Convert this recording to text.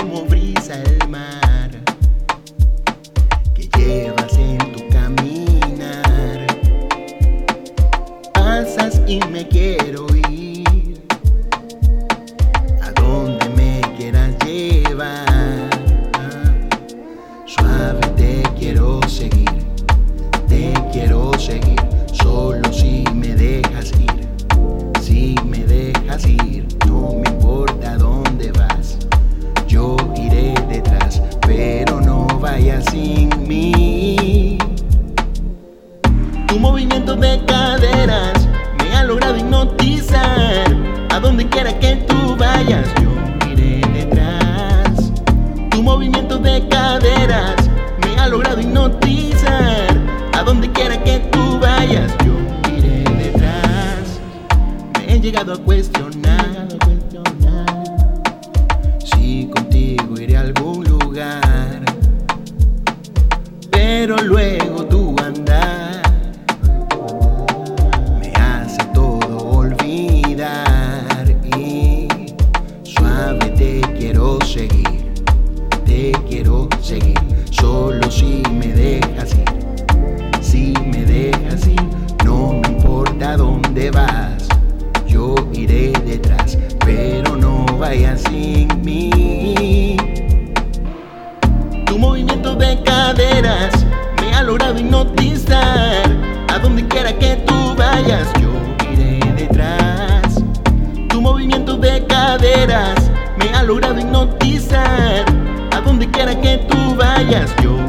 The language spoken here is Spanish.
como brisa el mar que llevas en tu caminar. Pasas y me quiero ir A cuestionar si contigo iré a algún lugar. Pero luego tu andar. Me hace todo olvidar. Y suave te quiero seguir. Te quiero seguir, solo si me dejas ir. Si me dejas ir, no me importa dónde vas, yo iré detrás, pero no vayas sin mí. Tu movimiento de caderas me ha logrado hipnotizar, a donde quiera que tú vayas, yo iré detrás. Tu movimiento de caderas me ha logrado hipnotizar. A donde quiera que tú vayas, yo